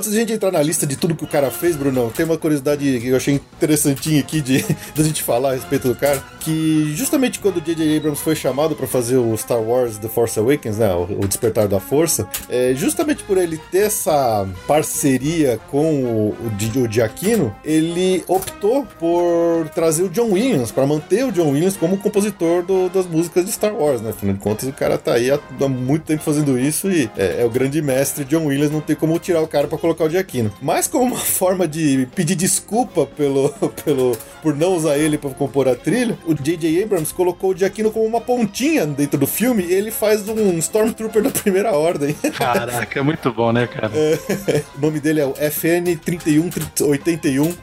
S1: Antes de a gente entrar na lista de tudo que o cara fez, Brunão, tem uma curiosidade que eu achei interessantinha aqui de, de a gente falar a respeito do cara, que justamente quando o J.J. Abrams foi chamado para fazer o Star Wars The Force Awakens, né, o, Despertar da Força, é, justamente por ele ter essa parceria com o, o, o Giacchino, ele optou por trazer o John Williams, para manter o John Williams como compositor do, das músicas de Star Wars, né, afinal de contas o cara tá aí há, há muito tempo fazendo isso e é, é o grande mestre John Williams, não tem como tirar o cara para colocar o Giacchino. Mas como uma forma de pedir desculpa pelo, pelo, por não usar ele para compor a trilha, o J.J. Abrams colocou o Giacchino como uma pontinha dentro do filme e ele faz um Stormtrooper da primeira ordem.
S2: Caraca, é muito bom, né, cara?
S1: É, o nome dele é o FN 3181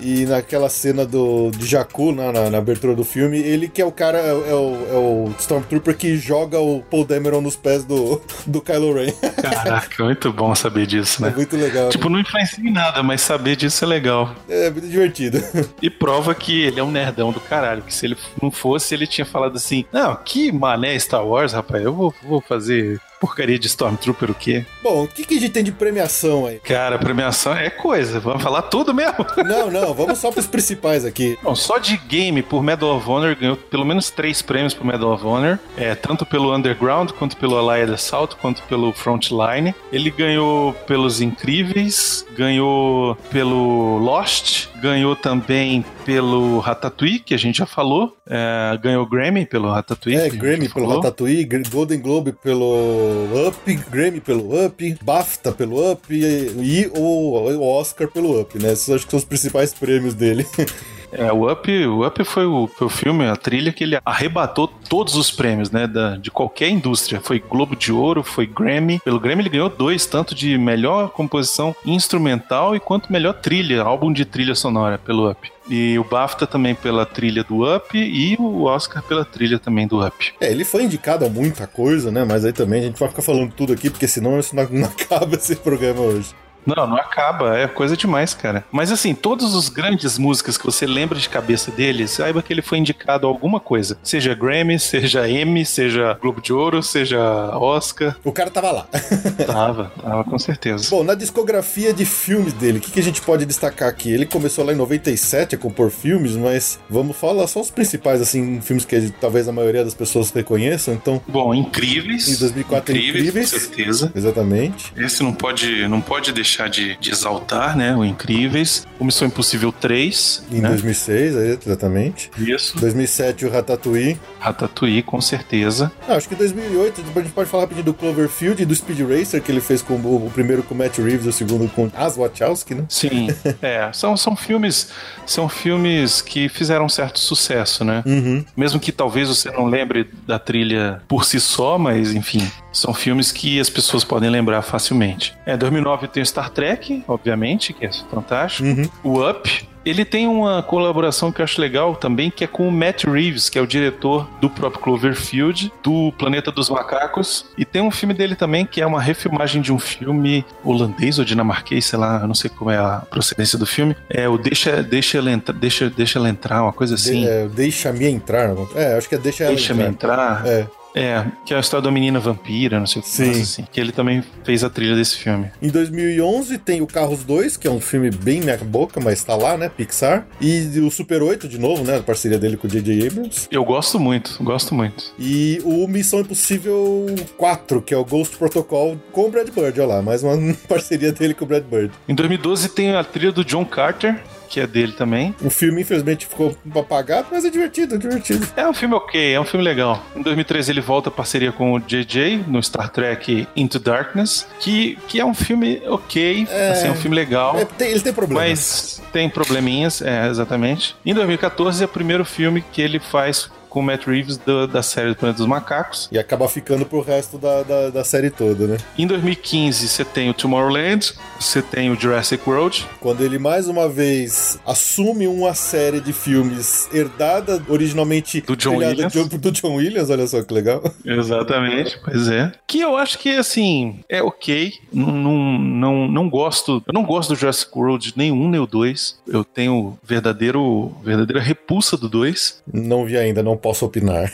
S1: e naquela cena do, de Jakku, na, na, na, abertura do filme, ele que é o cara, é, é, o, é o Stormtrooper que joga o Paul Dameron nos pés do, do Kylo Ren.
S2: Caraca, muito bom saber disso, né?
S1: É muito legal.
S2: Tipo, não influencia em nada, mas saber disso é legal.
S1: É, muito divertido.
S2: E prova que ele é um nerdão do caralho, que se ele não fosse, ele tinha falado assim, não, que mané Star Wars, rapaz, eu vou, vou fazer porcaria de Stormtrooper o quê?
S1: Bom, o que, que a gente tem de premiação aí?
S2: Cara, premiação é coisa. Vamos falar tudo mesmo?
S1: Não, não, vamos só pros principais aqui.
S2: Bom, só de game por Medal of Honor ganhou pelo menos três prêmios pro Medal of Honor. É, tanto pelo Underground, quanto pelo Allied Assault, quanto pelo Frontline. Ele ganhou pelos Incríveis, ganhou pelo Lost, ganhou também pelo Ratatouille, que a gente já falou. É, ganhou Grammy pelo Ratatouille.
S1: É, Grammy pelo falou. Ratatouille, Golden Globe pelo Up, Grammy pelo Up, BAFTA pelo Up e, e o, o Oscar pelo Up, né? Esses acho que são os principais prêmios dele.
S2: É, o Up, o Up foi, o, foi o filme, a trilha que ele arrebatou todos os prêmios, né, da, de qualquer indústria. Foi Globo de Ouro, foi Grammy. Pelo Grammy ele ganhou dois, tanto de melhor composição instrumental e quanto melhor trilha, álbum de trilha sonora pelo Up. E o BAFTA também pela trilha do Up e o Oscar pela trilha também do Up.
S1: É, ele foi indicado a muita coisa, né? Mas aí também a gente vai ficar falando tudo aqui, porque senão isso não, não acaba esse programa hoje.
S2: Não, não acaba. É coisa demais, cara. Mas assim, todas as grandes músicas que você lembra de cabeça dele, saiba que ele foi indicado a alguma coisa. Seja Grammy, seja Emmy, seja Globo de Ouro, seja Oscar.
S1: O cara tava lá.
S2: tava, tava com certeza.
S1: Bom, na discografia de filmes dele, o que, que a gente pode destacar aqui? Ele começou lá em 97 a compor filmes, mas vamos falar só os principais, assim, filmes que talvez a maioria das pessoas reconheçam. Então.
S2: Bom, Incríveis.
S1: Em 2004 Incríveis, Incríveis.
S2: Com certeza.
S1: Exatamente.
S2: Esse não pode, não pode deixar deixar de, de exaltar, né? O Incríveis. O Missão Impossível 3.
S1: Em
S2: né?
S1: 2006, é, exatamente.
S2: Isso.
S1: 2007, o Ratatouille.
S2: Ratatouille, com certeza.
S1: Ah, acho que 2008, a gente pode falar rapidinho do Cloverfield e do Speed Racer, que ele fez com o, o primeiro com o Matt Reeves o segundo com As Wachowski, né?
S2: Sim, é. São, são filmes são filmes que fizeram um certo sucesso, né?
S1: Uhum.
S2: Mesmo que talvez você não lembre da trilha por si só, mas enfim, são filmes que as pessoas podem lembrar facilmente. É, 2009 tem o Star Trek, obviamente, que é fantástico.
S1: Uhum.
S2: O Up, ele tem uma colaboração que eu acho legal também, que é com o Matt Reeves, que é o diretor do próprio Cloverfield, do Planeta dos Macacos. E tem um filme dele também, que é uma refilmagem de um filme holandês ou dinamarquês, sei lá, eu não sei como é a procedência do filme. É o Deixa, deixa, ela, entrar, deixa, deixa ela entrar, uma coisa assim. De,
S1: é, deixa-me entrar. É, acho que é Deixa ela
S2: deixa entrar.
S1: Deixa-me entrar.
S2: É. É, que é a história da menina vampira, não sei o que. Sim. Assim, que ele também fez a trilha desse filme.
S1: Em 2011 tem o Carros 2, que é um filme bem minha boca, mas tá lá, né? Pixar. E o Super 8, de novo, né? A parceria dele com o J.J. Abrams.
S2: Eu gosto muito, gosto muito.
S1: E o Missão Impossível 4, que é o Ghost Protocol com o Brad Bird, olha lá. Mais uma parceria dele com o Brad Bird.
S2: Em 2012 tem a trilha do John Carter, que é dele também.
S1: O filme, infelizmente, ficou apagado, mas é divertido, é divertido.
S2: É um filme ok, é um filme legal. Em 2013 ele volta a parceria com o JJ no Star Trek Into Darkness, que, que é um filme ok, é, assim, é um filme legal.
S1: É, tem, ele tem problemas.
S2: Mas tem probleminhas, é, exatamente. Em 2014 é o primeiro filme que ele faz com o Matt Reeves do, da série do Planeta dos Macacos.
S1: E acaba ficando pro resto da, da, da, série toda, né?
S2: Em 2015, você tem o Tomorrowland, você tem o Jurassic World.
S1: Quando ele mais uma vez assume uma série de filmes herdada originalmente
S2: do John Williams.
S1: Do, do John Williams, olha só que legal.
S2: Exatamente, pois é. Que eu acho que, assim, é ok. Não, não, não, gosto. Eu não gosto do Jurassic World nenhum nem o dois. Eu tenho verdadeiro, verdadeira repulsa do dois.
S1: Não vi ainda, não posso opinar.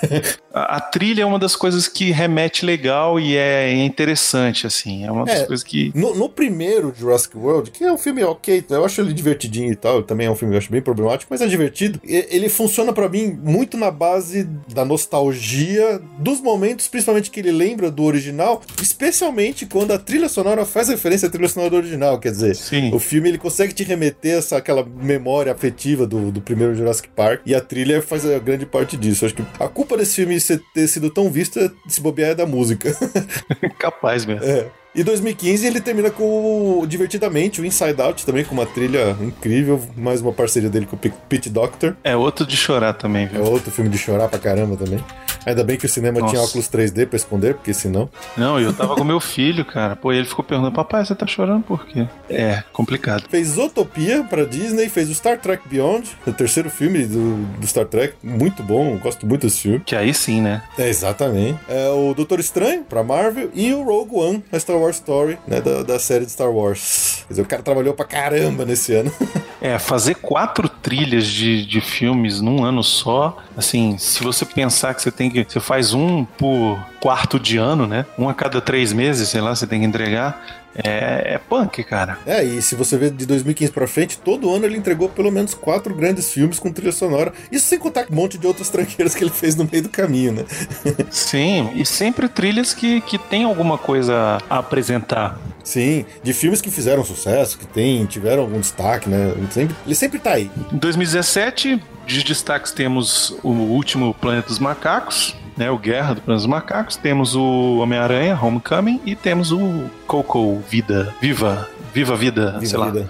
S2: A, a trilha é uma das coisas que remete legal e é interessante, assim. É uma das
S1: É.
S2: coisas que.
S1: No, no primeiro Jurassic World, que é um filme ok, eu acho ele divertidinho e tal, também é um filme que eu acho bem problemático, mas é divertido. Ele funciona pra mim muito na base da nostalgia dos momentos, principalmente que ele lembra do original, especialmente quando a trilha sonora faz referência à trilha sonora do original, quer dizer,
S2: Sim.
S1: o filme ele consegue te remeter essa aquela memória afetiva do, do primeiro Jurassic Park e a trilha faz a grande parte disso. Acho que a culpa desse filme ser- ter sido tão vista, se bobear, é da música.
S2: Capaz mesmo.
S1: É. E 2015 ele termina com o Divertidamente, o Inside Out também, com uma trilha incrível, mais uma parceria dele com o Pete Doctor.
S2: É outro de chorar também,
S1: É
S2: viu?
S1: outro filme de chorar pra caramba também. Ainda bem que o cinema
S2: Nossa.
S1: tinha óculos 3D pra esconder, porque senão.
S2: Não, eu tava com meu filho, cara. Pô, ele ficou perguntando, papai, você tá chorando por quê? É, complicado.
S1: Fez Utopia pra Disney, fez o Star Trek Beyond, o terceiro filme do, do Star Trek, muito bom, gosto muito desse filme.
S2: Que aí sim, né?
S1: É, exatamente. É o Doutor Estranho pra Marvel e o Rogue One, a Star Wars Story, né, da, da série de Star Wars. Quer dizer, o cara trabalhou pra caramba nesse ano.
S2: É, fazer quatro trilhas de, de filmes num ano só, assim, se você pensar que você tem que. Você faz um por quarto de ano, né? Um a cada três meses, sei lá, você tem que entregar. É, é punk, cara.
S1: É, e se você ver de 2015 pra frente, todo ano ele entregou pelo menos quatro grandes filmes com trilha sonora. Isso sem contar um monte de outras tranqueiras que ele fez no meio do caminho, né?
S2: Sim, e sempre trilhas que, que tem alguma coisa a apresentar.
S1: Sim, de filmes que fizeram sucesso, que tem, tiveram algum destaque, né? Ele sempre, ele sempre tá aí.
S2: Em 2017, de destaques temos o último Planeta dos Macacos, né, o Guerra do Planeta dos Macacos, temos o Homem-Aranha, Homecoming, e temos o Coco Vida, Viva, Viva a Vida,
S1: Viva
S2: sei lá.
S1: vida.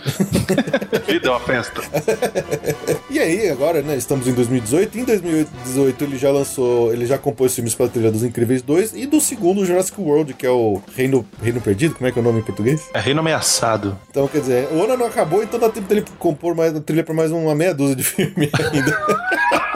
S2: Vida é uma festa.
S1: E aí, agora, né, estamos em 2018. Em 2018 ele já lançou, ele já compôs filmes para a trilha dos Incríveis 2 e do segundo Jurassic World, que é o Reino, Reino Perdido, como é que é o nome em português?
S2: É Reino Ameaçado.
S1: Então, quer dizer, o ano não acabou, então dá tempo dele compor mais, trilha para mais uma meia dúzia de filme ainda.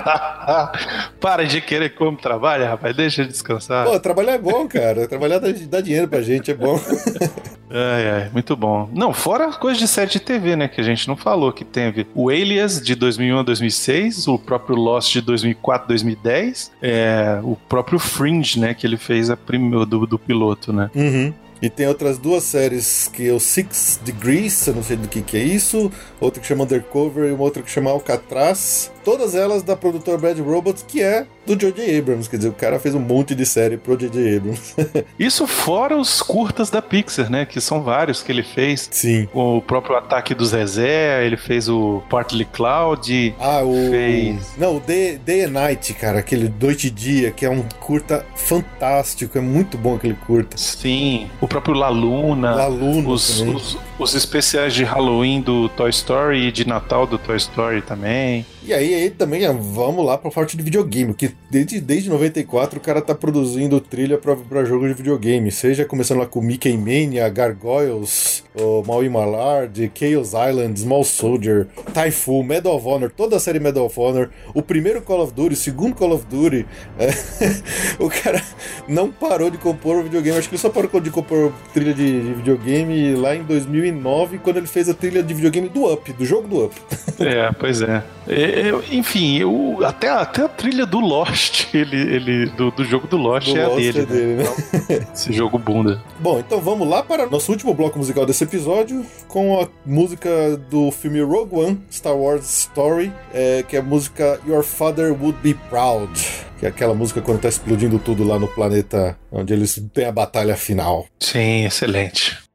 S2: Para de querer como trabalha, rapaz, deixa descansar.
S1: Pô, trabalhar é bom, cara. Trabalhar dá, dá dinheiro pra gente, é bom.
S2: Ai, ai, muito bom. Não, fora coisa de série de TV, né, que a gente não falou, que teve o Alias de 2001 a 2006, o próprio Lost de 2004 2010, é, o próprio Fringe, né, que ele fez a primeira do, do piloto, né.
S1: Uhum. E tem outras duas séries que é o Six Degrees, eu não sei do que que é isso, outra que chama Undercover e uma outra que chama Alcatraz. Todas elas da produtora Bad Robots, que é do J.J. Abrams. Quer dizer, o cara fez um monte de série pro J.J. Abrams.
S2: Isso fora os curtas da Pixar, né, que são vários que ele fez.
S1: Sim.
S2: O próprio Ataque do Zezé, ele fez o Partly Cloud,
S1: Ah, o.
S2: Fez.
S1: Não, o Day, Day and Night, cara, aquele Noite e Dia, que é um curta fantástico, é muito bom aquele curta.
S2: sim, o próprio La Luna.
S1: La Luna
S2: Os, os, os especiais de Halloween do Toy Story e de Natal do Toy Story também.
S1: E aí, aí também vamos lá pra parte de videogame, que desde, desde 94 o cara tá produzindo trilha pra, pra jogo de videogame, seja começando lá com Mickey Mania, Gargoyles, o Maui Mallard, Chaos Island, Small Soldier, Typhoon, Medal of Honor, toda a série Medal of Honor, o primeiro Call of Duty, o segundo Call of Duty, é, o cara não parou de compor o videogame, acho que ele só parou de compor trilha de, de videogame lá em 2009, quando ele fez a trilha de videogame do Up, do jogo do Up.
S2: É, pois. É, eu- enfim, eu, até, até a trilha do Lost, ele, ele, do, do jogo do Lost
S1: Do
S2: é a
S1: Lost
S2: dele.
S1: é dele, né?
S2: né? Esse jogo bunda.
S1: Bom, então vamos lá para nosso último bloco musical desse episódio, com a música do filme Rogue One, Star Wars Story, é, que é a música Your Father Would Be Proud, que é aquela música quando tá explodindo tudo lá no planeta onde eles têm a batalha final.
S2: Sim, excelente.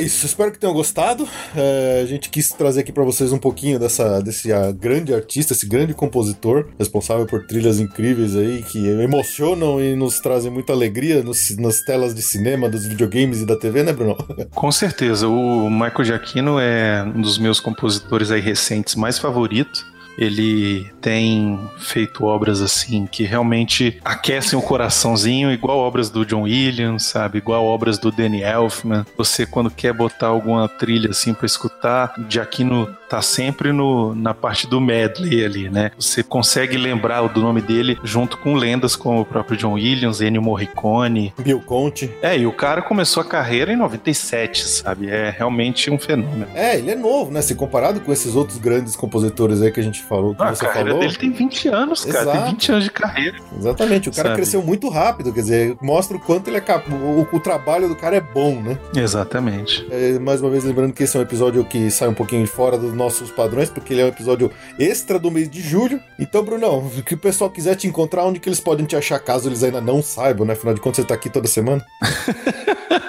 S1: Isso. Espero que tenham gostado. É, a gente quis trazer aqui para vocês um pouquinho dessa, desse uh, grande artista, esse grande compositor, responsável por trilhas incríveis aí, que emocionam e nos trazem muita alegria nos, nas telas de cinema, dos videogames e da TV, né, Bruno?
S2: Com certeza. O Michael Giacchino é um dos meus compositores aí recentes mais favoritos. Ele tem feito obras assim que realmente aquecem o coraçãozinho, igual obras do John Williams, sabe? Igual obras do Danny Elfman. Você quando quer botar alguma trilha assim para escutar, Giacchino tá sempre no, na parte do medley ali, né? Você consegue lembrar do nome dele junto com lendas como o próprio John Williams, Ennio Morricone,
S1: Bill Conte.
S2: É, e o cara começou a carreira em 97, sabe? É realmente um fenômeno.
S1: É, ele é novo, né? Se comparado com esses outros grandes compositores aí que a gente falou, que
S2: ah,
S1: você
S2: a carreira
S1: falou.
S2: dele tem 20 anos, cara.
S1: Exato.
S2: Tem 20 anos de carreira.
S1: Exatamente, o cara
S2: Sabe?
S1: cresceu muito rápido, quer dizer, mostra o quanto ele é cap... o, o trabalho do cara é bom, né?
S2: Exatamente.
S1: É, mais uma vez lembrando que esse é um episódio que sai um pouquinho fora dos nossos padrões, porque ele é um episódio extra do mês de julho. Então, Brunão, que o pessoal quiser te encontrar, onde que eles podem te achar, caso eles ainda não saibam, né? Afinal de contas, você tá aqui toda semana.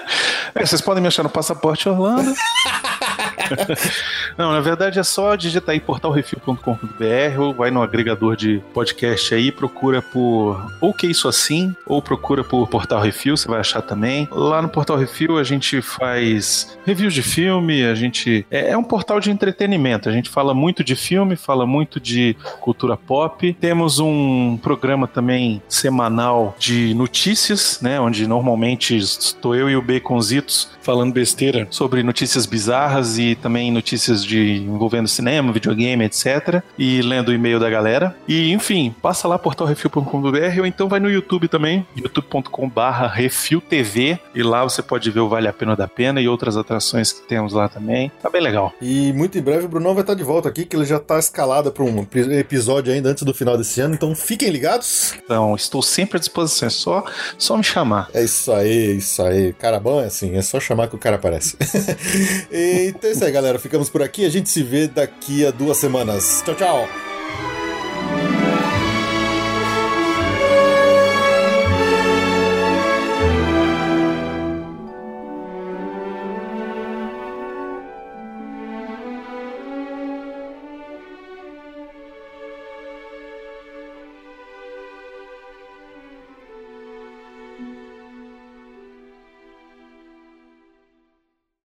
S2: É, vocês podem me achar no Passaporte Orlando. Não, na verdade é só digitar aí portalrefil.com.br ou vai no agregador de podcast aí, procura por ou que isso assim, ou procura por Portal Refil, você vai achar também. Lá no Portal Refil a gente faz reviews de filme, a gente é, é um portal de entretenimento. A gente fala muito de filme, fala muito de cultura pop. Temos um programa também semanal de notícias, né, onde normalmente estou eu e o Baconzitos falando besteira sobre notícias bizarras e também notícias de envolvendo cinema, videogame, etc. E lendo o e-mail da galera. E, enfim, passa lá portalrefil.com.br ou então vai no YouTube também, youtube.com/barra refiltv e lá você pode ver o Vale a Pena da Pena e outras atrações que temos lá também. Tá bem legal.
S1: E muito em breve o Brunão vai estar de volta aqui, que ele já tá escalado para um episódio ainda antes do final desse ano, então fiquem ligados.
S2: Então, estou sempre à disposição, é só, só me chamar.
S1: É isso aí, é isso aí. Cara bom é assim, é só chamar que o cara aparece. então é isso aí, galera. Ficamos por aqui. A gente se vê daqui a duas semanas. Tchau, tchau.